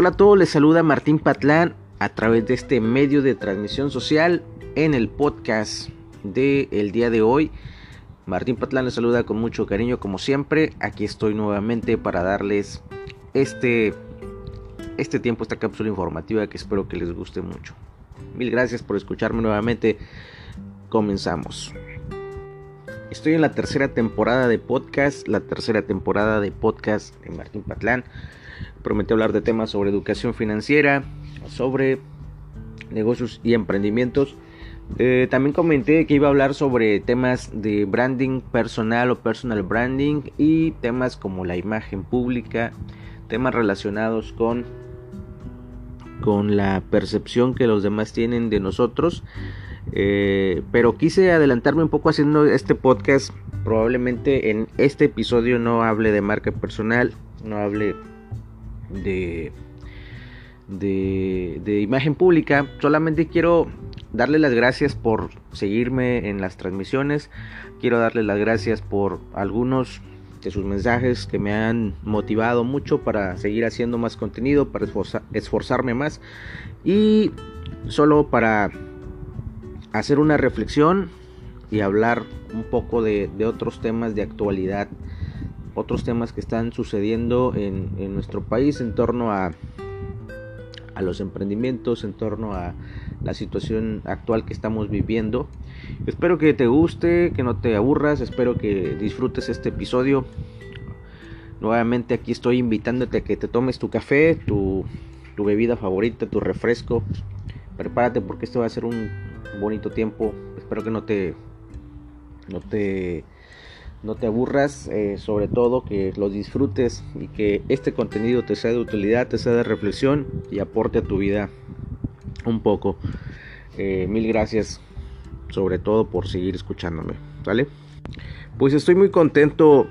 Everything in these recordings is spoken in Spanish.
Hola a todos, les saluda Martín Patlán a través de este medio de transmisión social en el podcast del el día de hoy. Martín Patlán les saluda con mucho cariño como siempre. Aquí estoy nuevamente para darles este, este tiempo, esta cápsula informativa que espero que les guste mucho. Mil gracias por escucharme nuevamente. Comenzamos. Estoy en la tercera temporada de podcast, la tercera temporada de podcast de Martín Patlán. Prometí hablar de temas sobre educación financiera, sobre negocios y emprendimientos. Eh, también comenté que iba a hablar sobre temas de branding personal o personal branding y temas como la imagen pública, temas relacionados con, con la percepción que los demás tienen de nosotros. Eh, pero quise adelantarme un poco haciendo este podcast. Probablemente en este episodio no hable de marca personal, no hable de, de, imagen pública. Solamente quiero darle las gracias por seguirme en las transmisiones. Quiero darle las gracias por algunos de sus mensajes que me han motivado mucho para seguir haciendo más contenido, para esforzarme más. Y solo para hacer una reflexión y hablar un poco de, de otros temas de actualidad otros temas que están sucediendo en, nuestro país en torno a, a los emprendimientos, en torno a la situación actual que estamos viviendo. Espero que te guste, que no te aburras, espero que disfrutes este episodio. Nuevamente aquí estoy invitándote a que te tomes tu café, tu, tu bebida favorita, tu refresco. Prepárate porque esto va a ser un bonito tiempo. Espero que no te no te no te aburras, eh, sobre todo que lo disfrutes y que este contenido te sea de utilidad, te sea de reflexión y aporte a tu vida un poco. Eh, mil gracias sobre todo por seguir escuchándome, ¿vale? Pues estoy muy contento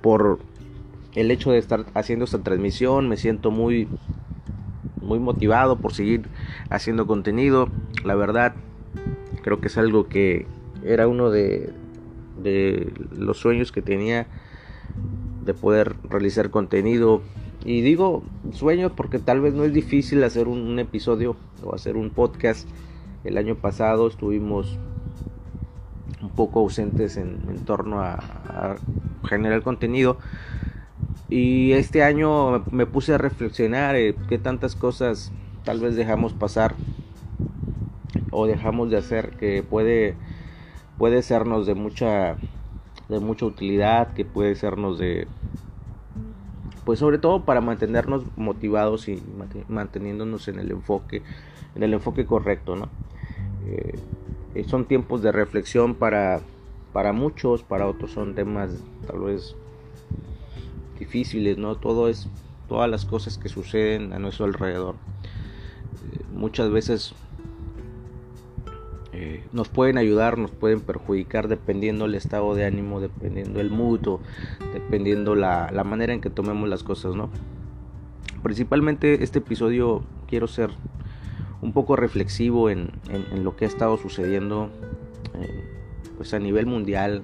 por el hecho de estar haciendo esta transmisión, me siento muy muy motivado por seguir haciendo contenido. La verdad, creo que es algo que era uno de, de los sueños que tenía de poder realizar contenido. Y digo sueños porque tal vez no es difícil hacer un, episodio o hacer un podcast. El año pasado estuvimos un poco ausentes en, torno a, generar contenido. Y este año me puse a reflexionar eh, qué tantas cosas tal vez dejamos pasar o dejamos de hacer que puede puede sernos de mucha de mucha utilidad, que puede sernos de pues sobre todo para mantenernos motivados y manteniéndonos en el enfoque en el enfoque correcto, ¿no? Eh, son tiempos de reflexión para para muchos, para otros son temas tal vez difíciles, ¿no? Todo es todas las cosas que suceden a nuestro alrededor. Eh, muchas veces nos pueden ayudar, nos pueden perjudicar dependiendo el estado de ánimo, dependiendo el mutuo, dependiendo la, manera en que tomemos las cosas, ¿no? Principalmente este episodio quiero ser un poco reflexivo en, lo que ha estado sucediendo pues a nivel mundial,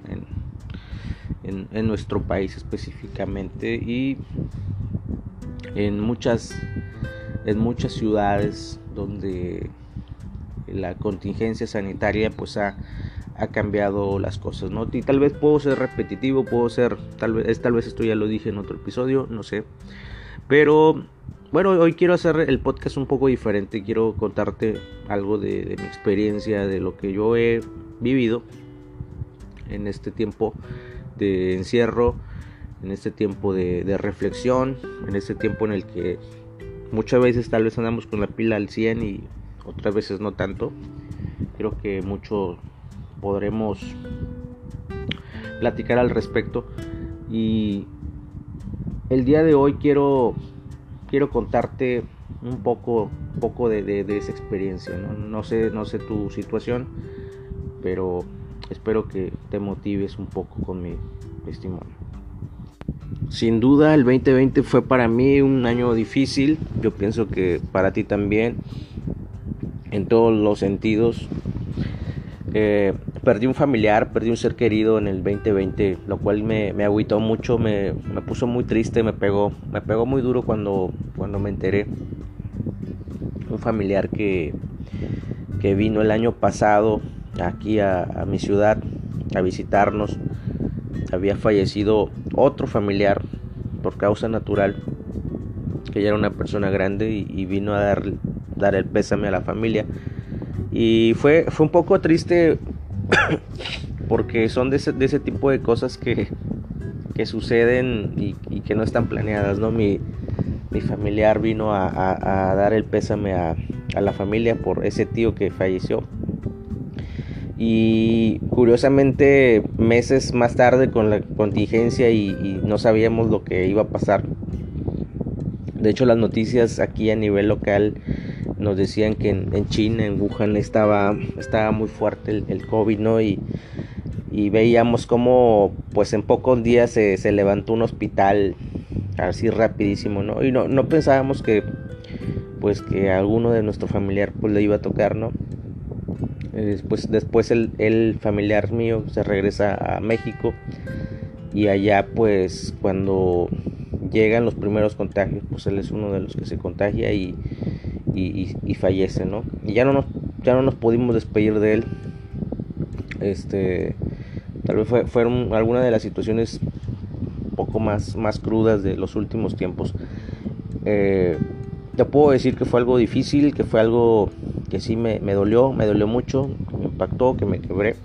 en, en nuestro país específicamente y en muchas, en muchas ciudades donde la contingencia sanitaria pues ha, cambiado las cosas, ¿no? Y tal vez puedo ser repetitivo, puedo ser, tal vez, tal vez esto ya lo dije en otro episodio, no sé. Pero bueno, hoy quiero hacer el podcast un poco diferente, quiero contarte algo de, mi experiencia, de lo que yo he vivido en este tiempo de encierro, en este tiempo de, de reflexión, en este tiempo en el que muchas veces tal vez andamos con la pila al 100 y otras veces no tanto. Creo que mucho podremos platicar al respecto. Y el día de hoy quiero, quiero contarte un poco, poco de, esa experiencia. ¿no? no, sé, no sé tu situación, pero espero que te motives un poco con mi testimonio. Sin duda el 2020 fue para mí un año difícil, yo pienso que para ti también en todos los sentidos. Eh, perdí un familiar, perdí un ser querido en el 2020, lo cual me, me mucho, me, me, puso muy triste, me pegó, me pegó muy duro cuando, cuando me enteré. un familiar que, que vino el año pasado aquí a, mi ciudad a visitarnos. Había fallecido otro familiar por causa natural, que ya era una persona grande y, vino a dar, dar el pésame a la familia. Y fue, fue un poco triste porque son de ese, de ese tipo de cosas que, que suceden y, que no están planeadas, ¿no? Mi, mi familiar vino a, dar el pésame a, a, la familia por ese tío que falleció. Y curiosamente, meses más tarde con la contingencia y, no sabíamos lo que iba a pasar. De hecho, las noticias aquí a nivel local nos decían que en, China, en Wuhan, estaba, estaba muy fuerte el, COVID, ¿no? Y, y veíamos como pues en pocos días se, se, levantó un hospital así rapidísimo, ¿no? Y no, no pensábamos que pues que a alguno de nuestro familiar pues le iba a tocar, ¿no? Después, después el, el familiar mío se regresa a México y allá pues cuando llegan los primeros contagios pues él es uno de los que se contagia y, y, fallece, ¿no? Y ya no nos, ya no nos pudimos despedir de él. Este Tal vez fue, fueron algunas de las situaciones poco más, más crudas de los últimos tiempos. Eh, te puedo decir que fue algo difícil, que fue algo que sí me, me dolió, me dolió mucho, me impactó, que me quebré.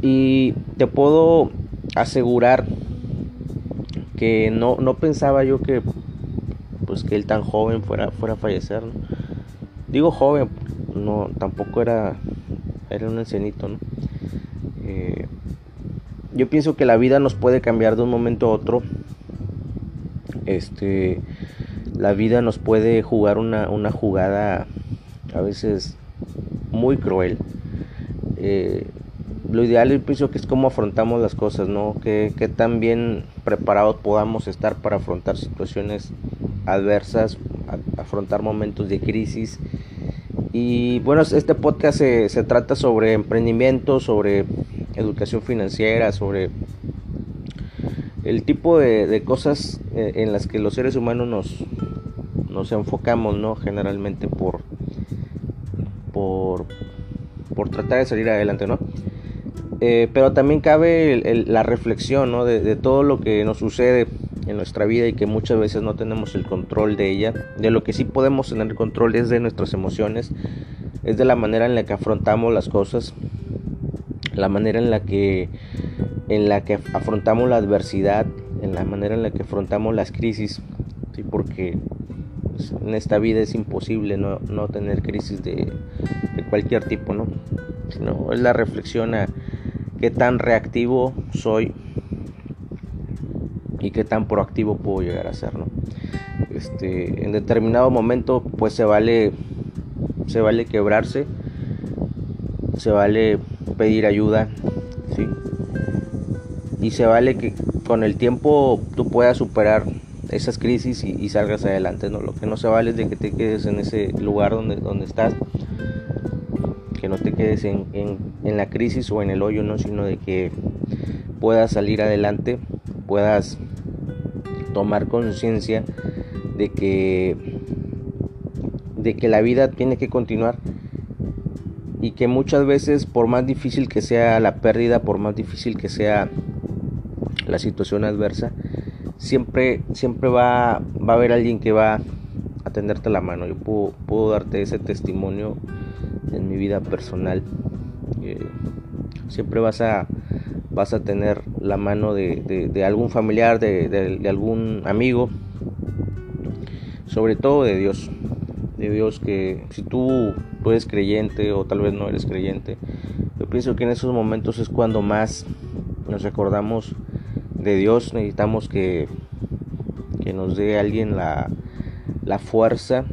Y te puedo asegurar que no, no pensaba yo que que él tan joven fuera, fuera a fallecer. Digo joven, no, tampoco era, era un ancianito, ¿no? Eh, yo pienso que la vida nos puede cambiar de un momento a otro. Este, la vida nos puede jugar una, jugada a veces muy cruel. Eh, lo ideal yo pienso que es cómo afrontamos las cosas, ¿no? Que, que tan bien preparados podamos estar para afrontar situaciones adversas, afrontar momentos de crisis. Y bueno, este podcast se, trata sobre emprendimiento, sobre educación financiera, sobre el tipo de, cosas eh, en las que los seres humanos nos, nos enfocamos, ¿no? Generalmente por, por, por tratar de salir adelante, ¿no? Eh, pero también cabe la reflexión, ¿no? De, de, todo lo que nos sucede en nuestra vida y que muchas veces no tenemos el control de ella. De lo que sí podemos tener control es de nuestras emociones, es de la manera en la que afrontamos las cosas, la manera en la que en la que afrontamos la adversidad, en la manera en la que afrontamos las crisis, ¿sí? porque pues, en esta vida es imposible no, tener crisis de, cualquier tipo, ¿no? Sino es la reflexión a qué tan reactivo soy y qué tan proactivo puedo llegar a ser, ¿no? Este, en determinado momento, pues se vale, se vale quebrarse, se vale pedir ayuda, ¿sí? Y se vale que con el tiempo tú puedas superar esas crisis y, salgas adelante, ¿no? Lo que no se vale es de que te quedes en ese lugar donde, donde estás, que no te quedes en, en, la crisis o en el hoyo, ¿no? Sino de que puedas salir adelante, puedas tomar conciencia de que de que la vida tiene que continuar y que muchas veces por más difícil que sea la pérdida, por más difícil que sea la situación adversa, siempre, siempre va, va a haber alguien que va a tenderte la mano. Yo puedo, darte ese testimonio en mi vida personal. Eh, siempre vas a, vas a tener la mano de, algún familiar, de, de algún amigo, sobre todo de Dios de Dios que si tú, eres creyente o tal vez no eres creyente, yo pienso que en esos momentos es cuando más nos recordamos de Dios, necesitamos que, que nos dé alguien la, la fuerza,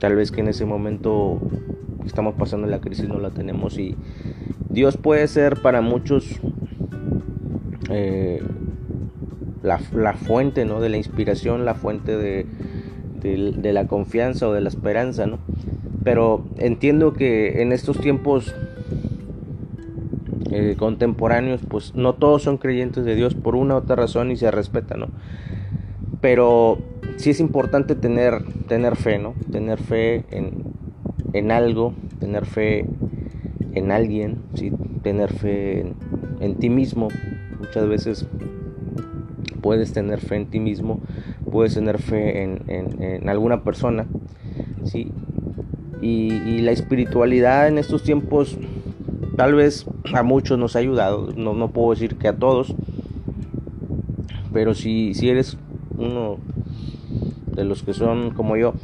tal vez que en ese momento estamos pasando la crisis no la tenemos y Dios puede ser para muchos eh, la, fuente ¿no? de la inspiración, la fuente de, de, la confianza o de la esperanza, ¿no? Pero entiendo que en estos tiempos eh, contemporáneos, pues no todos son creyentes de Dios por una u otra razón y se respeta, ¿no? Pero sí es importante tener, tener fe, ¿no? Tener fe en, en algo, tener fe en alguien, ¿sí? tener fe en, ti mismo. Muchas veces puedes tener fe en ti mismo, puedes tener fe en, en, alguna persona, ¿sí? Y, la espiritualidad en estos tiempos tal vez a muchos nos ha ayudado, no, no puedo decir que a todos, pero si, si eres uno de los que son como yo,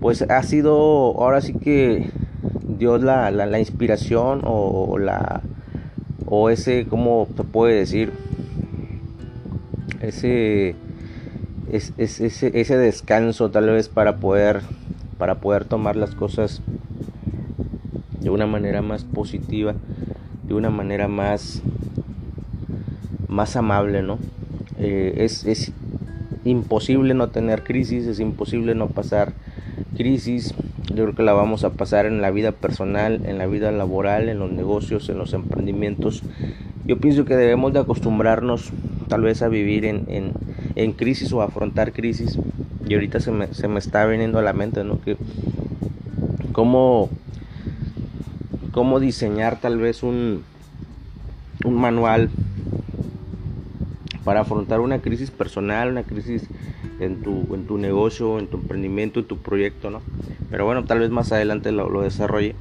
pues ha sido ahora sí que Dios la, la, inspiración o, la o ese cómo te puede decir ese ese, ese descanso tal vez para poder para poder tomar las cosas de una manera más positiva de una manera más más amable no eh, es, es imposible no tener crisis es imposible no pasar crisis yo creo que la vamos a pasar en la vida personal, en la vida laboral, en los negocios, en los emprendimientos. Yo pienso que debemos de acostumbrarnos tal vez a vivir en, en, crisis o afrontar crisis. Y ahorita se me, se me está viniendo a la mente, ¿no? Que cómo, cómo diseñar tal vez un, un manual para afrontar una crisis personal, una crisis en tu, en tu negocio, en tu emprendimiento, en tu proyecto, ¿no? Pero bueno, tal vez más adelante lo, lo desarrolle.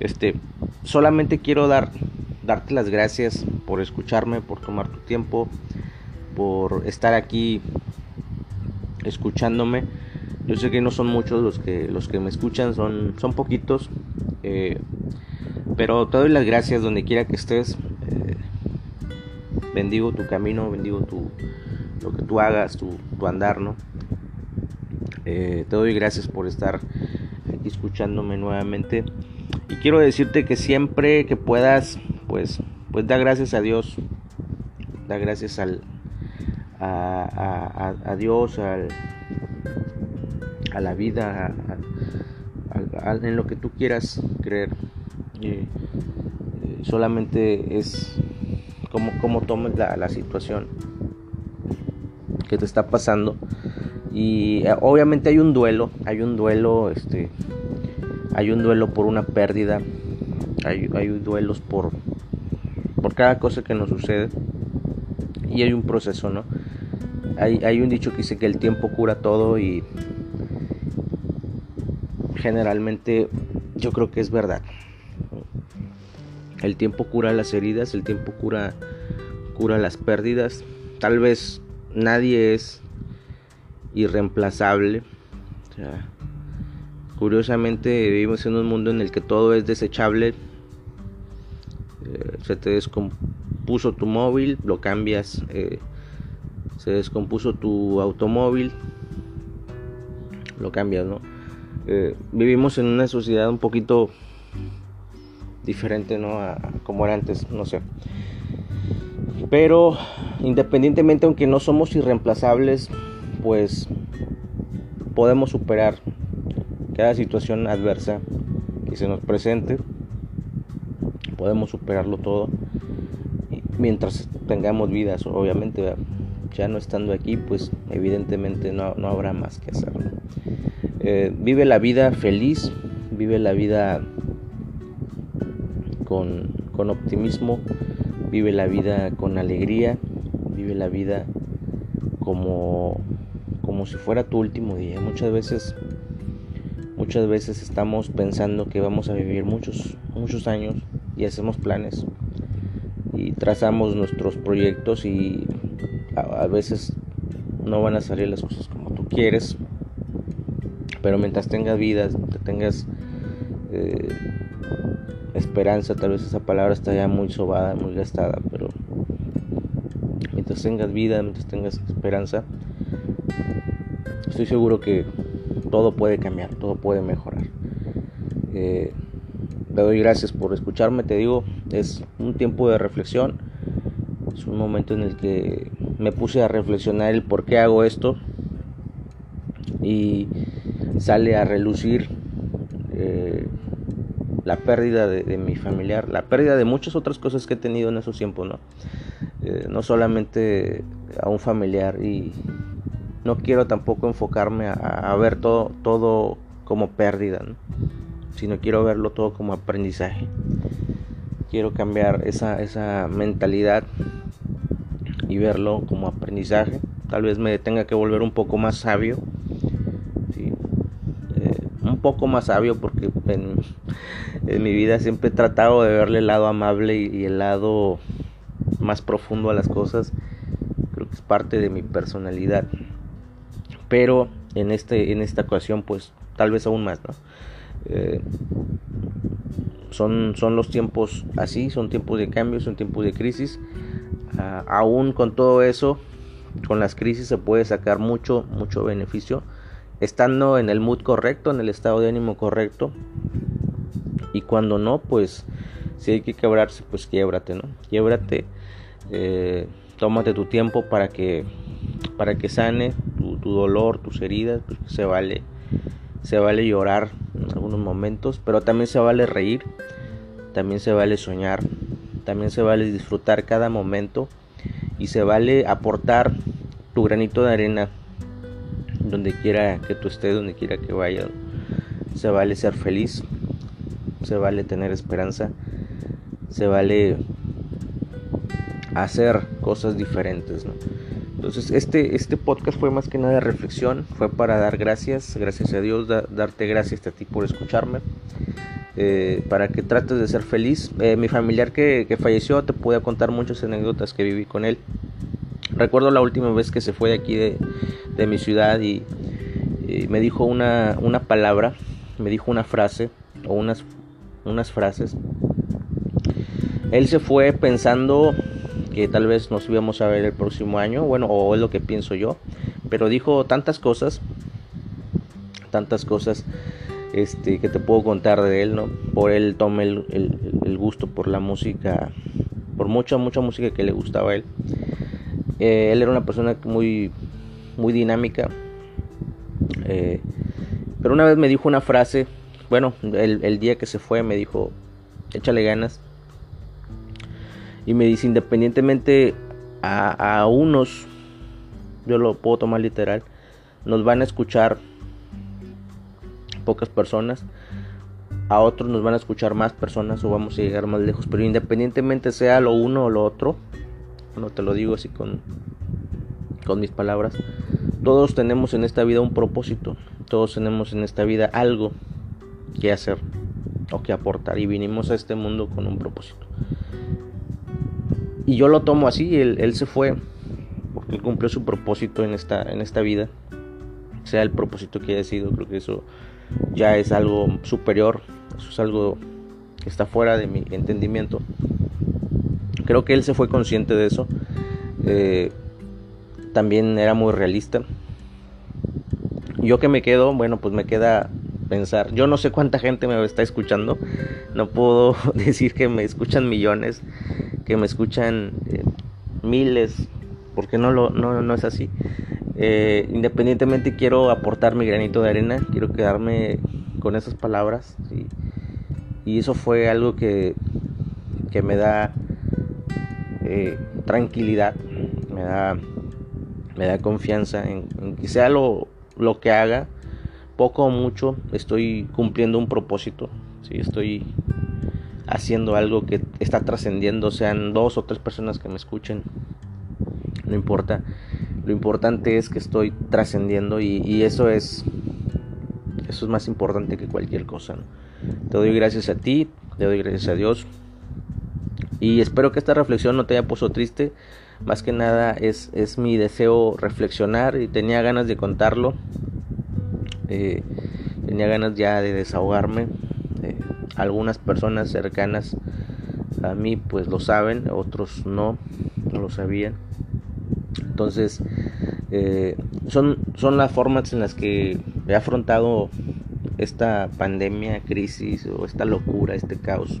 Este, solamente quiero dar, darte las gracias por escucharme, por tomar tu tiempo, por estar aquí escuchándome. Yo sé que no son muchos los que los que me escuchan, son, son poquitos. Eh, pero te doy las gracias donde quiera que estés. Eh, bendigo tu camino, bendigo tu, lo que tú hagas, tu, andar, ¿no? Eh, te doy gracias por estar escuchándome nuevamente. Y quiero decirte que siempre que puedas, pues, pues da gracias a Dios. Da gracias al, a, Dios, al, a la vida, en lo que tú quieras creer. Eh, solamente es como, como tomes la, la situación que te está pasando. Y eh, obviamente hay un duelo, hay un duelo, este, hay un duelo por una pérdida, hay, duelos por, por cada cosa que nos sucede y hay un proceso, ¿no? Hay, un dicho que dice que el tiempo cura todo y generalmente yo creo que es verdad. El tiempo cura las heridas, el tiempo cura, cura las pérdidas. Tal vez nadie es irreemplazable. Curiosamente vivimos en un mundo en el que todo es desechable. Eh, se te descompuso tu móvil, lo cambias. Eh, se descompuso tu automóvil, lo cambias, ¿no? Eh, vivimos en una sociedad un poquito diferente, ¿no? A como era antes, no sé. Pero independientemente, aunque no somos irreemplazables, pues podemos superar cada situación adversa que se nos presente. Podemos superarlo todo mientras tengamos vidas, obviamente. Ya no estando aquí, pues evidentemente no, habrá más que hacer. Eh, vive la vida feliz, vive la vida con, con optimismo, vive la vida con alegría, vive la vida como, como si fuera tu último día. Muchas veces, muchas veces estamos pensando que vamos a vivir muchos, muchos años y hacemos planes y trazamos nuestros proyectos y a, veces no van a salir las cosas como tú quieres. Pero mientras tengas vida, tengas eh, esperanza, tal vez esa palabra está ya muy sobada, muy gastada, pero mientras tengas vida, mientras tengas esperanza, estoy seguro que todo puede cambiar, todo puede mejorar. Eh, te doy gracias por escucharme, te digo, es un tiempo de reflexión, es un momento en el que me puse a reflexionar el por qué hago esto y sale a relucir eh, la pérdida de, mi familiar, la pérdida de muchas otras cosas que he tenido en esos tiempos, ¿no? Eh, no solamente a un familiar y no quiero tampoco enfocarme a, ver todo, todo como pérdida, sino quiero verlo todo como aprendizaje. Quiero cambiar esa, esa mentalidad y verlo como aprendizaje. Tal vez me tenga que volver un poco más sabio. Eh, un poco más sabio porque en, mi vida siempre he tratado de verle el lado amable y, el lado más profundo a las cosas. Creo que es parte de mi personalidad. Pero en, este, en esta ocasión pues tal vez aún más. Eh, son, son los tiempos así, son tiempos de cambio, son tiempos de crisis. Ah, aún con todo eso, con las crisis se puede sacar mucho, mucho beneficio. Estando en el mood correcto, en el estado de ánimo correcto. Y cuando no, pues si hay que quebrarse, pues quiebrate, ¿no? Quiebrate, eh, tómate tu tiempo para que, para que sane tu, dolor, tus heridas, pues se vale, se vale llorar en algunos momentos, pero también se vale reír, también se vale soñar, también se vale disfrutar cada momento y se vale aportar tu granito de arena donde quiera que tú estés, donde quiera que vayas. Se vale ser feliz, se vale tener esperanza, se vale hacer cosas diferentes. Entonces este, este podcast fue más que nada reflexión, fue para dar gracias, gracias a Dios, darte gracias a ti por escucharme. Eh, para que trates de ser feliz. Eh, mi familiar que, falleció te pude contar muchas anécdotas que viví con él. Recuerdo la última vez que se fue de aquí de, mi ciudad y, me dijo una, una, palabra, me dijo una frase o unas, unas frases. Él se fue pensando que tal vez nos íbamos a ver el próximo año, bueno, o es lo que pienso yo, pero dijo tantas cosas, tantas cosas este, que te puedo contar de él, ¿no? Por él tomé el, gusto por la música, por mucha, mucha música que le gustaba a él. Eh, él era una persona muy, muy dinámica. Eh, pero una vez me dijo una frase, bueno, el, día que se fue me dijo, échale ganas. Y me dice, independientemente a, a unos, yo lo puedo tomar literal, nos van a escuchar pocas personas, a otros nos van a escuchar más personas o vamos a llegar más lejos, pero independientemente sea lo uno o lo otro, no te lo digo así con, con mis palabras, todos tenemos en esta vida un propósito, todos tenemos en esta vida algo que hacer o que aportar y vinimos a este mundo con un propósito. Y yo lo tomo así, él, se fue porque cumplió su propósito en esta, en esta vida, sea el propósito que haya sido, creo que eso ya es algo superior, eso es algo que está fuera de mi entendimiento. Creo que él se fue consciente de eso. Eh, también era muy realista. Yo que me quedo, bueno, pues me queda pensar. Yo no sé cuánta gente me está escuchando. No puedo decir que me escuchan millones, que me escuchan eh, miles, porque no, lo, no, no es así. Eh, independientemente quiero aportar mi granito de arena, quiero quedarme con esas palabras. Y eso fue algo que, que me da eh, tranquilidad, me da, me da confianza en, que sea lo, lo, que haga, poco o mucho, estoy cumpliendo un propósito, ¿sí? estoy haciendo algo que está trascendiendo, sean dos o tres personas que me escuchen, no importa lo importante es que estoy trascendiendo y, eso es eso es más importante que cualquier cosa. Te doy gracias a ti, te doy gracias a Dios y espero que esta reflexión no te haya puesto triste. Más que nada es, es mi deseo reflexionar y tenía ganas de contarlo. Eh, tenía ganas ya de desahogarme. Algunas personas cercanas a mí pues lo saben, otros no, no lo sabían. Entonces, eh, son, son las formas en las que he afrontado esta pandemia, crisis o esta locura, este caos.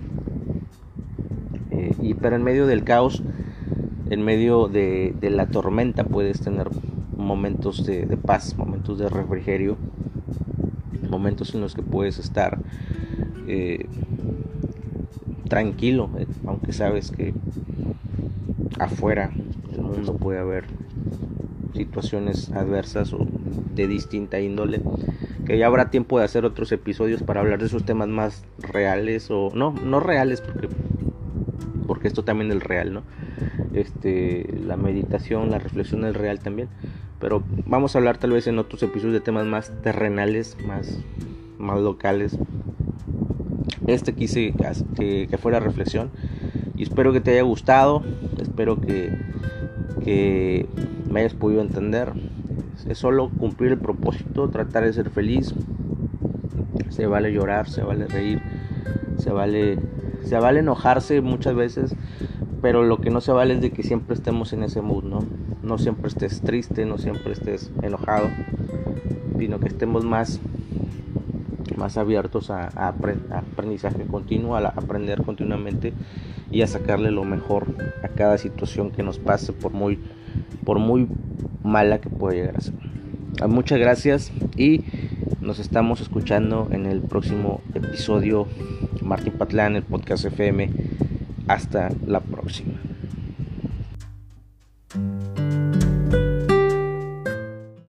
Eh, y pero en medio del caos, en medio de, la tormenta puedes tener momentos de, paz, momentos de refrigerio, momentos en los que puedes estar eh, tranquilo, aunque sabes que afuera el mundo puede haber situaciones adversas o de distinta índole que ya habrá tiempo de hacer otros episodios para hablar de esos temas más reales o no no reales porque porque esto también es real no este la meditación la reflexión es real también pero vamos a hablar tal vez en otros episodios de temas más terrenales más más locales este quise que, que fuera reflexión. Y espero que te haya gustado. Espero que, que me hayas podido entender. Es solo cumplir el propósito tratar de ser feliz. Se vale llorar se vale reír se vale se vale enojarse muchas veces pero lo que no se vale es de que siempre estemos en ese mood no no siempre estés triste no siempre estés enojado sino que estemos más más abiertos a, aprendizaje continuo, a, aprender continuamente y a sacarle lo mejor a cada situación que nos pase, por muy, por muy mala que pueda llegar a ser. Ah, muchas gracias y nos estamos escuchando en el próximo episodio Martín Patlán, el podcast FM. Hasta la próxima.